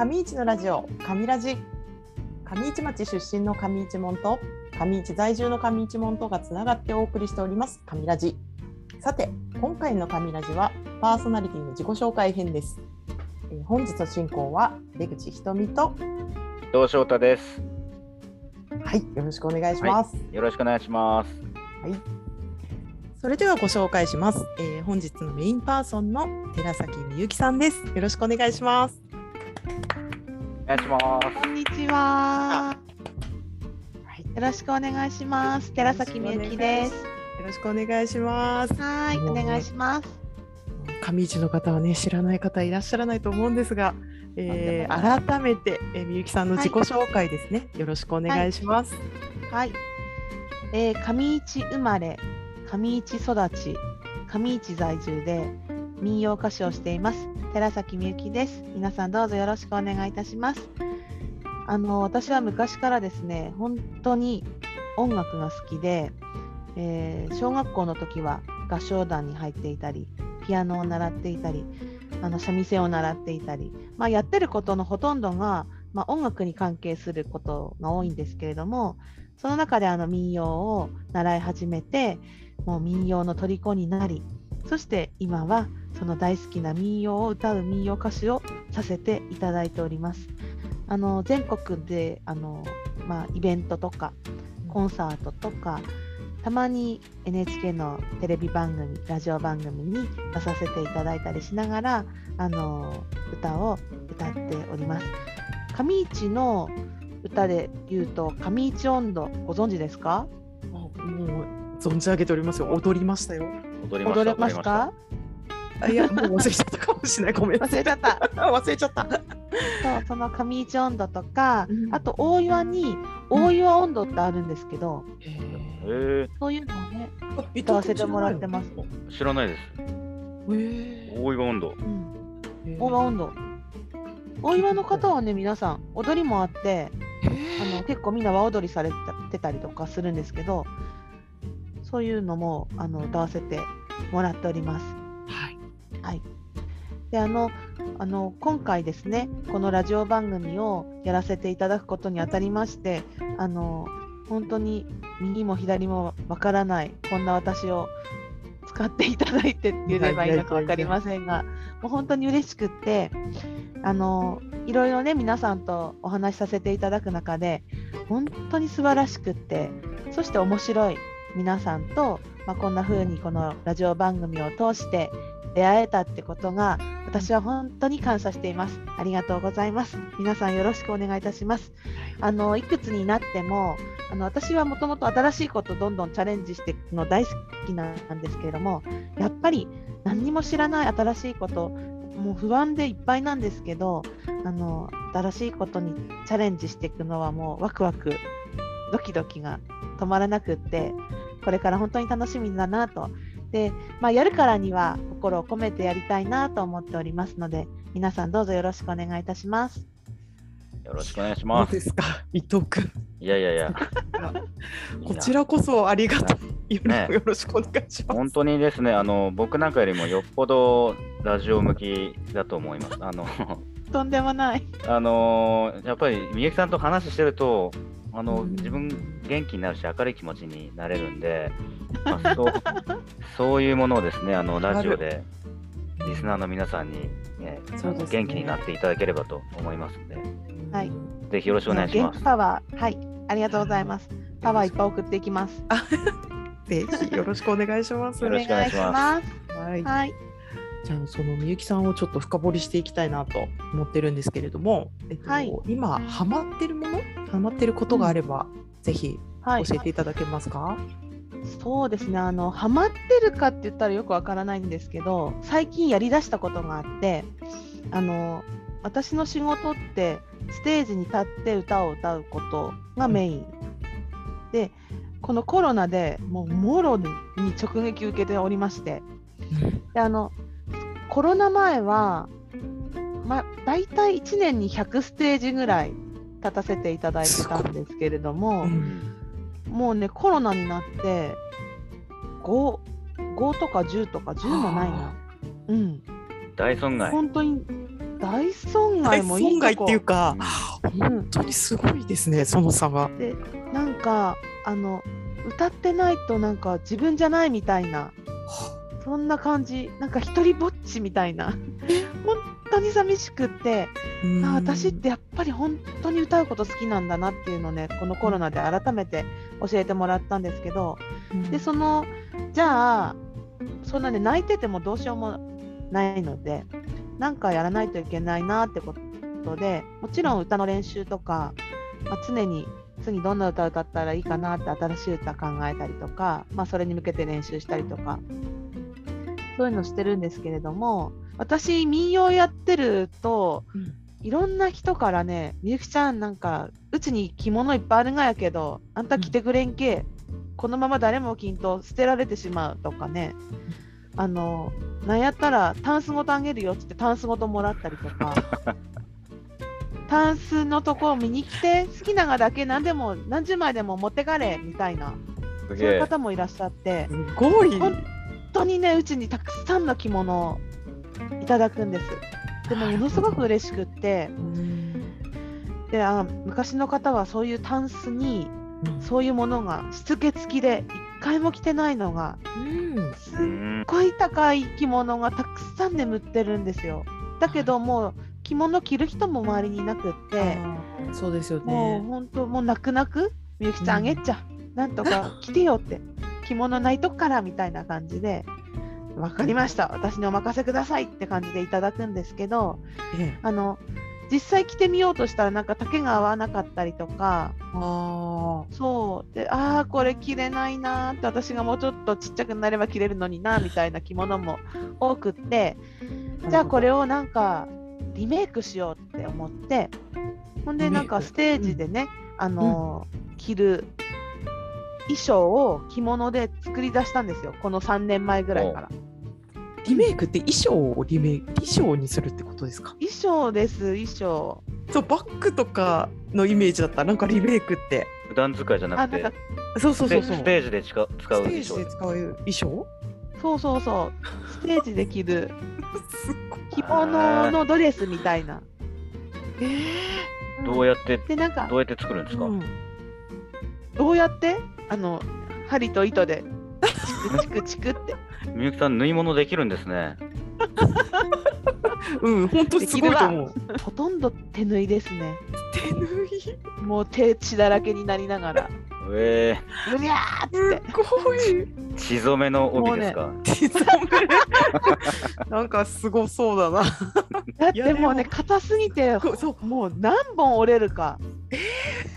上市のラジオ上ラジ上市町出身の上市門と上市在住の上市門とがつながってお送りしております上ラジさて今回の上ラジはパーソナリティの自己紹介編です、えー本日の進行は出口ひとみと伊藤翔太です。はいよろしくお願いします、よろしくお願いします。はい。それではご紹介します。えー本日のメインパーソンの寺崎みゆきさんです。よろしくお願いします。お願いします。こんにちは。はい。よろしくお願いします。寺崎みゆきです。よろしくお願いします。はい、お願いします。上市の方はね知らない方いらっしゃらないと思うんですが、えー改めて、えーみゆきさんの自己紹介ですね。よろしくお願いします。はい。えー、上市生まれ、上市育ち、上市在住で民謡歌手をしています。寺崎みゆきです。皆さんどうぞよろしくお願いいたします。あの私は昔からですね、本当に音楽が好きで、えー小学校の時は合唱団に入っていたり、ピアノを習っていたり、あの三味線を習っていたり、まあ、やってることのほとんどが、まあ、音楽に関係することが多いんですけれども、その中であの民謡を習い始めて、もう民謡の虜になり、そして今はその大好きな民謡を歌う民謡歌手をさせていただいております。あの全国であの、まあ、イベントとかコンサートとかたまに NHK のテレビ番組ラジオ番組に出させていただいたりしながらあの歌を歌っております。上市の歌で言うと上市音頭ご存知ですか？あもう存じ上げておりますよ。踊りましたよ。踊りました。踊れますか？あいやもう忘れちゃったかもしれない。ごめんなさい。忘れちゃった。忘れちゃった。そうその上市音頭とか、うんあと大岩に大岩音頭ってあるんですけど、へえそういうのをねえ歌わせてもらってます。知らないです。へ大岩温度。うん、え大岩音頭。大岩の方はね皆さん踊りもあってあの結構みんな和踊りされてたりとかするんですけどそういうのもあの歌わせてもらっております。はい。であのあの今回ですねこのラジオ番組をやらせていただくことにあたりましてあの本当に右も左もわからないこんな私を使っていただいてって言えばいいのか分かりませんがもう本当に嬉しくってあのいろいろね皆さんとお話しさせていただく中で本当に素晴らしくってそして面白い皆さんと、まあ、こんな風にこのラジオ番組を通して出会えたってことが私は本当に感謝しています。ありがとうございます。皆さんよろしくお願いいたします。あのいくつになってもあの私はもともと新しいことをどんどんチャレンジしていくの大好きなんですけれどもやっぱり何にも知らない新しいこともう不安でいっぱいなんですけどあの新しいことにチャレンジしていくのはもうワクワクドキドキが止まらなくってこれから本当に楽しみだなとで、まあ、やるからには心を込めてやりたいなと思っておりますので皆さんどうぞよろしくお願いいたします。よろしくお願いします。ですか？伊藤君。いやいやいや。こちらこそありがとう。よろねよろしくお願いします。本当にですね、あの僕なんかよりもよっぽどラジオ向きだと思います。あの とんでもない。あのやっぱりみゆきさんと話してると、あのうん自分元気になるし明るい気持ちになれるんで、まあ、そうそういうものをですね、あのラジオでリスナーの皆さんに、ねね元気になっていただければと思いますので、はいぜひよろしくお願いします元気。パワー、はい、ありがとうございます。パワーいっぱい送っていきます。ぜひよろしくお願いします。よろしくお願いしますす。はい。はい、じゃあそのみゆきさんをちょっと深掘りしていきたいなと思ってるんですけれども、えっとはい。今ハマってるもの、ハマってることがあれば、ぜひはい、教えていただけますか？そうですね。あのハマってるかって言ったらよくわからないんですけど、最近やりだしたことがあって、あの私の仕事ってステージに立って歌を歌うことがメイン、で、このコロナでもうもろに直撃受けておりまして、であのコロナ前は、ま、大体1年に100ステージぐらい立たせていただいてたんですけれども、うんもうねコロナになって5 5とか10とか10もないなあ。うん、大損害。本当に大損大害もいいとこ損害っていうか、うん本当にすごいですね、その差が。でなんかあの歌ってないとなんか自分じゃないみたいなそんな感じ。なんか一人ぼっちみたいな。本当に寂しくって。あ私ってやっぱり本当に歌うこと好きなんだなっていうのをねこのコロナで改めて教えてもらったんですけど。でそのじゃあそんなね泣いててもどうしようもないのでなんかやらないといけないなってことでもちろん歌の練習とか、まあ、常に次どんな歌を歌ったらいいかなって新しい歌考えたりとか、まあ、それに向けて練習したりとかそういうのしてるんですけれども私民謡やってるとうんいろんな人からね「みゆきちゃんなんかうちに着物いっぱいあるがやけどあんた着てくれんけ、このまま誰も着んと捨てられてしまう」とかねあのなんやったらタンスごとあげるよっつってタンスごともらったりとか タンスのとこを見に来て好きながだけ何でも何十枚でも持ってかれみたいなそういう。方もいらっしゃってすごい。本当にねうちにたくさんの着物をいただくんです。でもものすごく嬉しくってであ昔の方はそういうタンスにそういうものがしつけ付きで一回も着てないのがうんすっうん。ごい高い着物がたくさん眠ってるんですよ。だけどもう着物着る人も周りにいなくってそうですよもうね。本当もう泣く泣くみゆきちゃんあげっちゃ、なんとか着てよって着物ないとこからみたいな感じで分かりました。私にお任せくださいって感じでいただくんですけどええ。あの実際着てみようとしたらなんか丈が合わなかったりとかあそう。でああこれ着れないなーって私がもうちょっとちっちゃくなれば着れるのになみたいな着物も多くってじゃあこれをなんかリメイクしようって思ってほんでなんかステージでね、あのー着る衣装を着物で作り出したんですよ。この3年前ぐらいから。ーリメイクって衣装をリメイク衣装にするってことですか？衣装です衣装。そうバッグとかのイメージだった？なんかリメイクって。普段使いじゃなくて。あなんか、そうそうそうそう。ステージで使う使うステージ衣装で使う衣装？そうそうそう。ステージで着る。すっごい。着物のドレスみたいな。えうんどうやってでなんかどうやって作るんですか、うん。どうやって？あの針と糸でチクチクチクってみゆきさん縫い物できるんですね。うん、本当すごいと思う。ほとんど手縫いですね手縫い？もう手血だらけになりながらえうにゃーっつってすごい。ー、血染めの帯ですか？手染め。なんかすごそうだな。だってもうね硬すぎてこそう。もう何本折れるか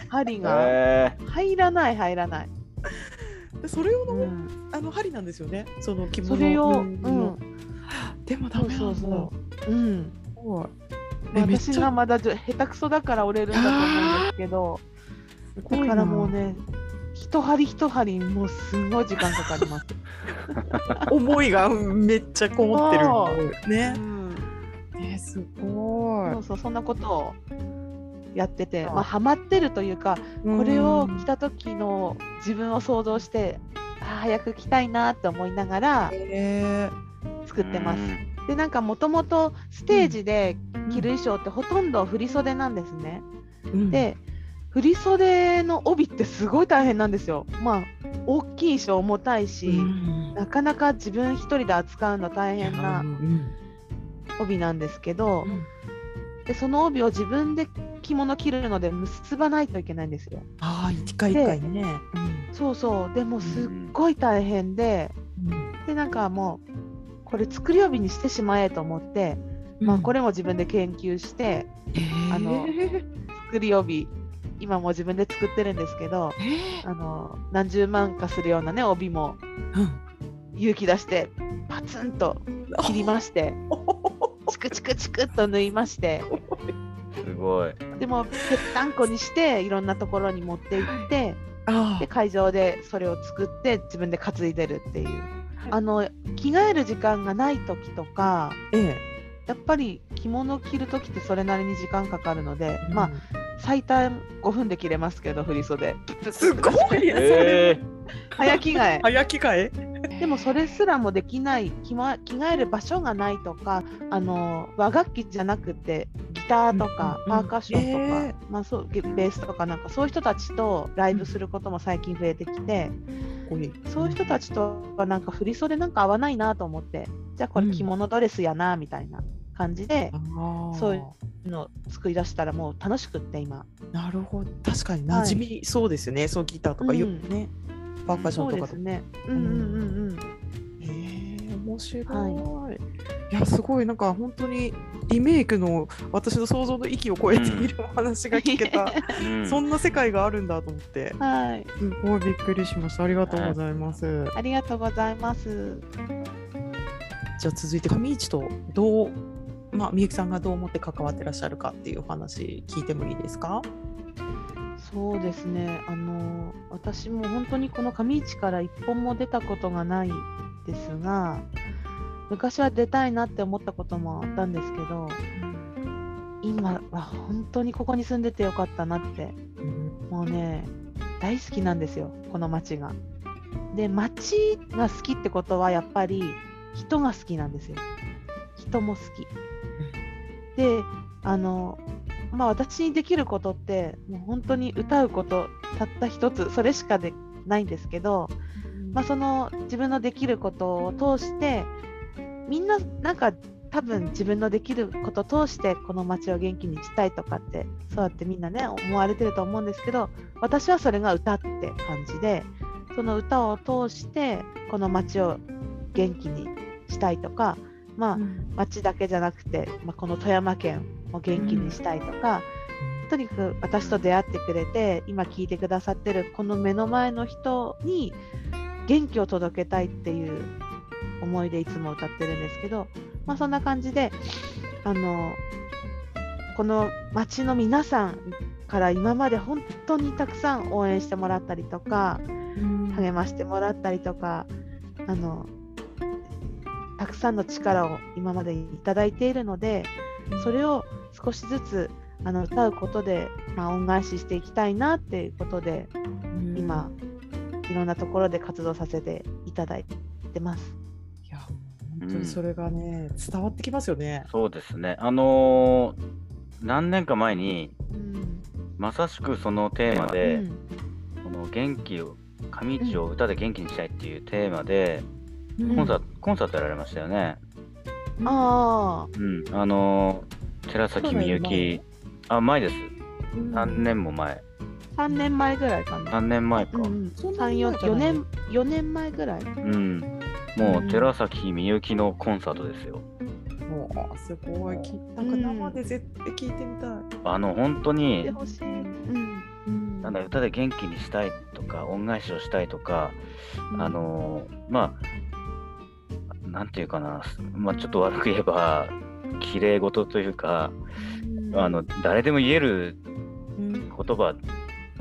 針がえ入らない入らない、で それ用の、うん、あの針なんですよね。その着物。それを、ううん。ん、でもダメ。そうそう、う。ん、私がまだ下手くそだから折れるんだと思うんですけどだからもうね一針一針もうすごい時間かかります、思いがめっちゃこもってるね。う。ん、ねすごい。そう。そうそんなことをやってて、あまあ、ハマってるというかうんこれを着た時の自分を想像してあー早く着たいなって思いながらえ作ってます。うん。でなんかもともとステージで着る衣装ってほとんど振り袖なんですね。ー、で振り袖の帯ってすごい大変なんですよ。まあ大きい衣装重たいし、うん。なかなか自分一人で扱うの大変うなん。帯なんですけど、うん。でその帯を自分で着物着るので結ばないといけないんですよ。ああ一回一回ね。そうそうでもすっごい大変で、うんでなんかもうこれ作り帯にしてしまえと思って、まあこれも自分で研究してあの作り帯今も自分で作ってるんですけどあの何十万かするようなね帯も勇気出してパツンと切りましてチクチクチクっと縫いましてごい。でもぺったんこにしていろんなところに持って行ってあで会場でそれを作って自分で担いでるっていう。あの着替える時間がない時とかえやっぱり着物着る時ってそれなりに時間かかるので、えまあ最短5分で着れますけど振り袖。すごいえ。早着替え。早着替え？でもそれすらもできない着,、ま、着替える場所がないとかあの和楽器じゃなくてギターとかうんうんうん。パーカッションとか、えまあ、そうベースとかなんかそういう人たちとライブすることも最近増えてきて、かっこいいそういう人たちとはなんか振り袖なんか合わないなと思ってじゃあこれ着物ドレスやなみたいな感じでそういうのを作り出したらもう楽しくって今。なるほど。確かに馴染みそうですよね、そうギターとかようん。ね、パーカッションとかと。そうですね。うん。うんうんうん。へえ面白い、、はいやすごい。なんか本当にリメイクの私の想像の域を超えているお話が聞けた、うんそんな世界があるんだと思ってはい。すごいびっくりしましたありがとうございます、ありがとうございます。じゃあ続いて上市とどうまあみゆきさんがどう思って関わってらっしゃるかっていうお話聞いてもいいですか？そうですね。あの私も本当にこの上市から一本も出たことがないですが、昔は出たいなって思ったこともあったんですけど、今は本当にここに住んでてよかったなってもうね、大好きなんですよ、この町が。で、町が好きってことは、やっぱり人が好きなんですよ。人も好き。で、あの、まあ私にできることって、もう本当に歌うこと、たった一つ、それしかでないんですけど、まあその自分のできることを通して、みんななんか多分自分のできることを通してこの街を元気にしたいとかってそうやってみんなね思われてると思うんですけど私はそれが歌って感じでその歌を通してこの街を元気にしたいとかまあ町だけじゃなくて、まあ、この富山県を元気にしたいとか、とにかく私と出会ってくれて今聞いてくださってるこの目の前の人に元気を届けたいっていう思いでいつも歌ってるんですけど、まあ、そんな感じであのこの町の皆さんから今まで本当にたくさん応援してもらったりとか励ましてもらったりとかあのたくさんの力を今までいただいているのでそれを少しずつあの歌うことで、まあ、恩返ししていきたいなっていうことで今いろんなところで活動させていただいてます。本当にそれがね、伝わってきますよね。そうですね。あのー何年か前に、うんまさしくそのテーマで、うんこの元気を、上市を歌で元気にしたいっていうテーマで、うんコンサート、コンサートやられましたよね。あうん。あのー寺崎みゆき、あ、前です。うん何年も前。あ、3年前ぐらいかな。3年前か。うんうん、そんなに3、4前じゃない年、4年前ぐらい。うん。もう寺崎みゆきのコンサートですよ。もうすごいきなんか生で絶対聞いてみたい。あの、本当に。うん。うんなんだ歌で元気にしたいとか恩返しをしたいとか、あのーまあなんていうかな、まあ、ちょっと悪く言えば綺麗事というか、あの誰でも言えるうん言葉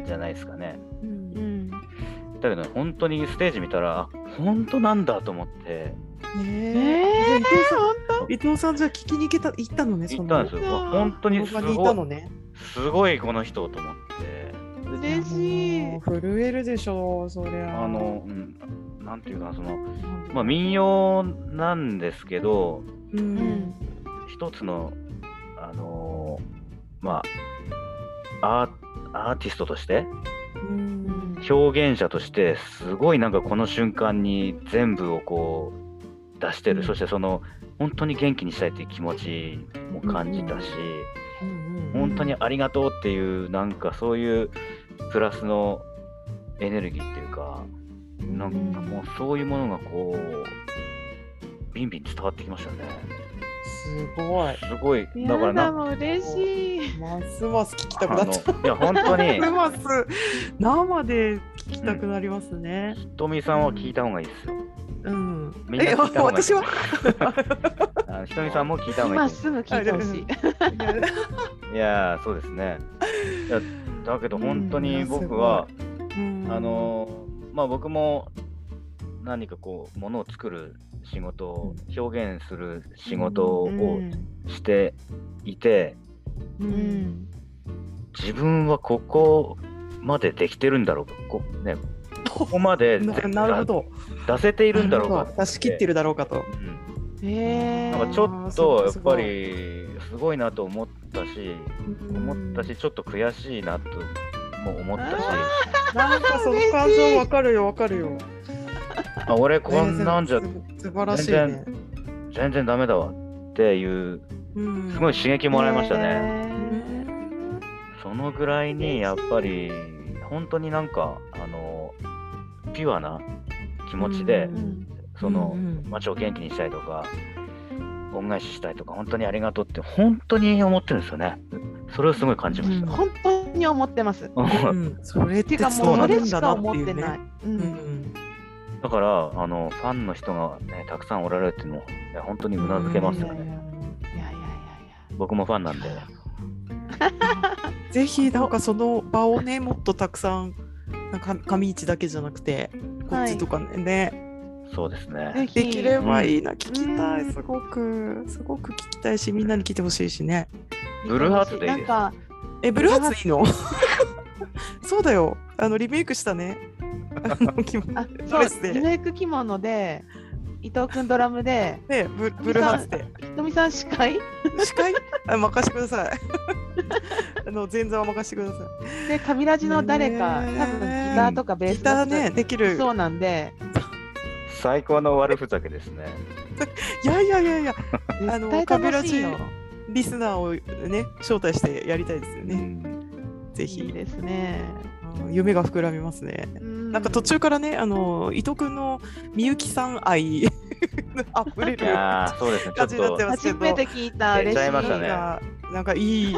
じゃないですかねうんうん。だけど本当にステージ見たらあ本当なんだと思ってねえ伊藤さ本ん伊藤さんじゃあ聞きに行けた行ったのね。行ったんですよ本当にすごいね。すごいこの人と思って当嬉しい。震えるでしょうそりゃ。あの、うん、なんていうかなその、うん、まあ、民謡なんですけどううんん。一つのあのーまあアーアーティストとしてうん表現者としてすごいなんかこの瞬間に全部をこう出してる、うん。そしてその本当に元気にしたいっていう気持ちも感じたし、うん本当にありがとうっていうなんかそういうプラスのエネルギーっていうかなんかもうそういうものがこうビンビン伝わってきましたねすごい。すごいだからなもう嬉しい。ますます聞きたくなった。いや本当にますます生で聞きたくなりますね。ひとみさんは聞いた方がいいですようん。みんな聞いた方がいい私は？ひとみさんも聞いた方がいい今すぐ聞いてほしい。いやーそうですねだけど本当に僕は、あのーまあ僕も何かこうものを作る仕事を表現する仕事をしていて、うん。うん。自分はここまでできてるんだろうか。こねここまで ななるほど。出せているんだろうか。出し切ってるだろうかと。うん。へえなんかちょっとやっぱりすごいなと思ったし、思ったし、ちょっと悔しいなとも思ったし、なんかその感情わかるよわかるよ。あ俺こんなんじゃ素晴らしいね。全然ダメだわ。っていう、うん。すごい刺激もらいましたね。へそのぐらいにやっぱり本当になんかあのピュアな気持ちで、うんうんそのうん街を元気にしたいとか恩返ししたいとか本当にありがとうって本当に思ってるんですよね。それをすごい感じました、本当に思ってます。うん。それっててかもうそれ思ってない。ううんんだからあのファンの人が、ね、たくさんおられるっていうのも、ね、本当にうなずけますよいやいやいやねいやいやいや。僕もファンなんで。ぜひなんかその場をねもっとたくさんなんか上市だけじゃなくてこっちとかね,、ね。そうですぜねひ。できればいいな、聞きたうん。いすごく。すごく聞きたいしみんなに聞いてほしいしね。ブルーハーツでいいですなんかえブルーハーツ。いいの？そうだよ。あのリメイクしたねあそうレスでリメイク着物で伊藤君ドラムでねブブルーハーツで。ひとみさん司会？司会？あ任せてください。あの前座は任せてくださで上ラジの誰か多分ギターとかベースいギターねできる。そうなんで。最高の悪ふざけですね。いやいやいやいやあの絶対楽しいよ。カリスナーをね招待してやりたいですよね、うん。ぜひ。いいですね。あ夢が膨らみますね。ななんか途中からね、あの伊藤君のみゆきさん愛 あふれいるそうですねちょ感っとじになってますけ初ど。めて聞いた出嬉しいなんかいい、いい、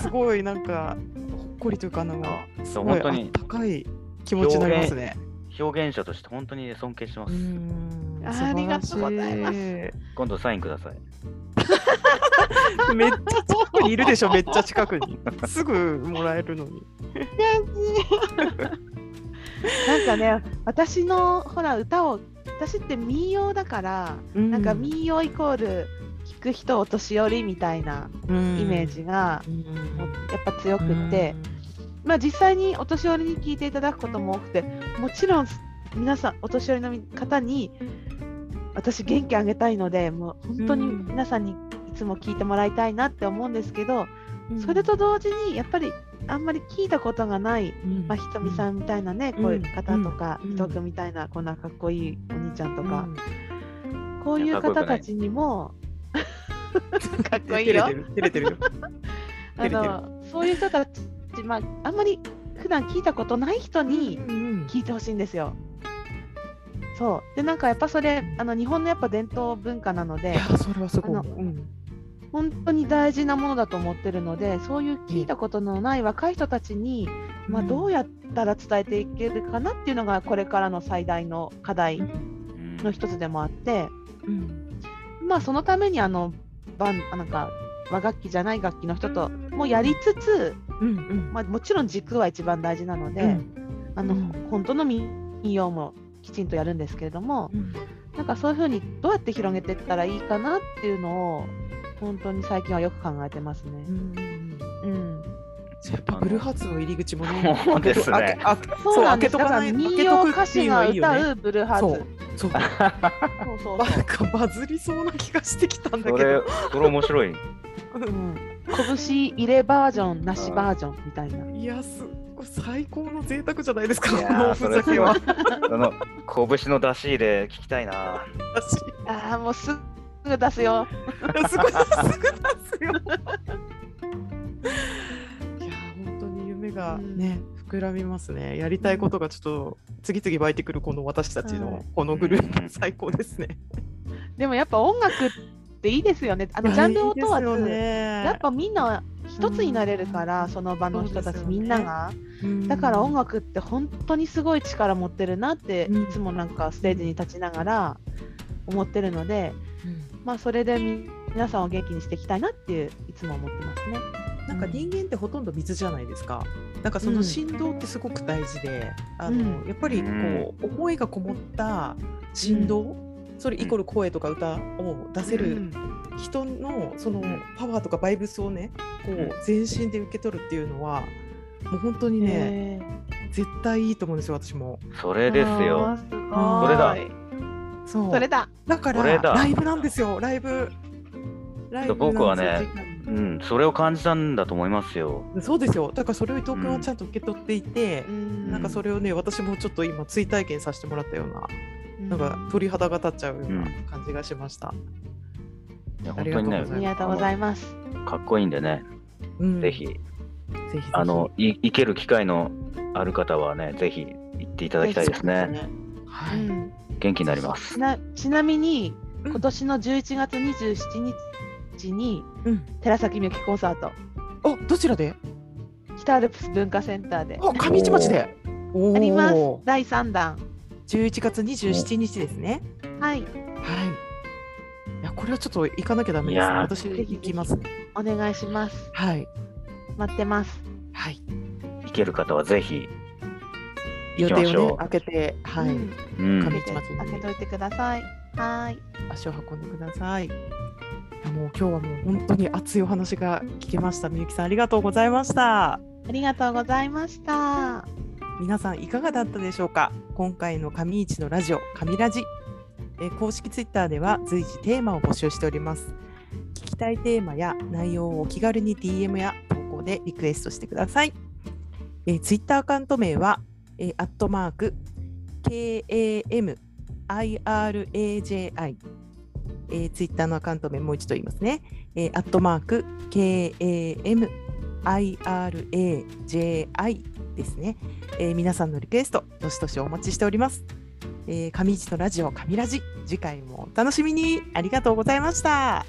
すごいなんかほっこりというかなんかあすごいあっそう本当にたかい気持ちになりますね。表現者として本当に尊敬してます、んあありがとうございますす。今度サインください めっちゃ近くにいるでしょ、めっちゃ近くに。すぐもらえるのに。なんかね私のほら歌を私って民謡だから、なんか民謡イコール聞く人お年寄りみたいなイイメージがやっぱ強くって、まあ実際にお年寄りに聞いていただくことも多くてもちろん皆さんお年寄りの方に私元気あげたいのでもう本当にうん。皆さんにいつも聞いてもらいたいなって思うんですけど、うんそれと同時にやっぱりあんまり聞いたことがない、まあ、ひとみさんみたいなね、こういう方とか、うん伊藤君みたいなこんなかっこいいお兄ちゃんとか、うんこういう方たちにも かっこいいよ照れて。る照れてるよ。あのそういう人たち、まあ、あんまり普段聞いたことない人にうん聞いてほしいんですよ。そうでなんかやっぱそれあの日本のやっぱ伝統文化なのでいや、それはすごい。あのうん本当に大事なものだと思ってるのでそういう聞いたことのない若い人たちに、まあ、どうやったら伝えていけるかなっていうのがこれからの最大の課題うん。の一つでもあって、うん。まあそのためにあのバンあなんか和楽器じゃない楽器の人ともやりつつ、うんうん。まあ、もちろん軸は一番大事なので、うん。あのうん。本当の民謡もきちんとやるんですけれども、うん。なんかそういうふうにどうやって広げていったらいいかなっていうのを本当に最近はよく考えてますね。うんうん、やっぱブルーハーツの入り口もね、そうですねそう。開けとかない民開けとく謡歌手が歌うブルーハーツ。そう。そうそうなん。かバズりそうな気がしてきたんだけど。それ面白いうん、拳入れバージョンなしバージョンみたいな。いやすごい最高の贅沢じゃないですか。このふざけは。あの拳の出し入れ聞きたいな私ああもうすぐ出すよ。すごいすぐですよ。いや本当に夢がね、膨らみますね。やりたいことがちょっと次々湧いてくるこの私たちはいのこのグルーうんプ最高ですね。でもやっぱ音楽っていいですよね。あのジャンルを問わず、ねやっぱみんな一つになれるから、その場の人たち、ねみんなが。うんだから音楽って本当にすごい力持ってるなって、うんいつもなんかステージに立ちながら思ってるので、まあそれでみ皆さんを元気にしていきたいなっていういつも思ってますね。なんか人間ってほとんど水じゃないですか。なんかその振動ってすごく大事で、あのうん。やっぱりこう思いがこもった振動、それイコール声とか歌を出せるうん。人のそのん。パワーとかバイブスをね、こうん。う全身で受け取るっていうのはもう本当にね、へ絶対いいと思うんですよ私も。それですよ。それだ。そう。それだ。だからライブなんですよ。ライブ。ライブ僕はねうんそれを感じたんだと思いますよ。そうですよ。だからそれを伊藤君はちゃんと受け取っていて、うん。なんかそれをね私もちょっと今追体験させてもらったようななんか鳥肌が立っちゃうような感じがしました、いやあり本当にねがとうございありがとうございます。かっこいいんでね。うん。ぜひ。ぜひぜひ。あのい行ける機会のある方はねぜひ行っていただきたいですね。はい、うん元気になります。ちなちなみにうん。今年の11月27日にうん、寺崎みゆきコンサート。あどちらで？北アルプス文化センターで。あ上市町で。おー。あります。第3弾。11月27日ですね。はい。はい。いやこれはちょっと行かなきゃダメですね。いやー。私行きますお願いします。はい。待ってます。はい。行ける方はぜひ予定をね開けてはい、うんうん上開けて開けといてくださいはい足を運んでください。いやもう今日はもう本当に熱いお話が聞けました。みゆきさんありがとうございました。ありがとうございました皆さんいかがだったでしょうか？今回の上市のラジオ上ラジ、えー公式ツイッターでは随時テーマを募集しております。聞きたいテーマや内容をお気軽に DM や投稿でリクエストしてください。えー、ツイッターアカウント名は、えー、アットマーク KAMIRAJI えー、ツイッターのアカウント名もう一度言いますね。えー、アットマーク KAMIRAJI ですね、えー皆さんのリクエスト、どしどしお待ちしております。えー、上市のラジオ、上ラジ、次回もお楽しみに。ありがとうございました。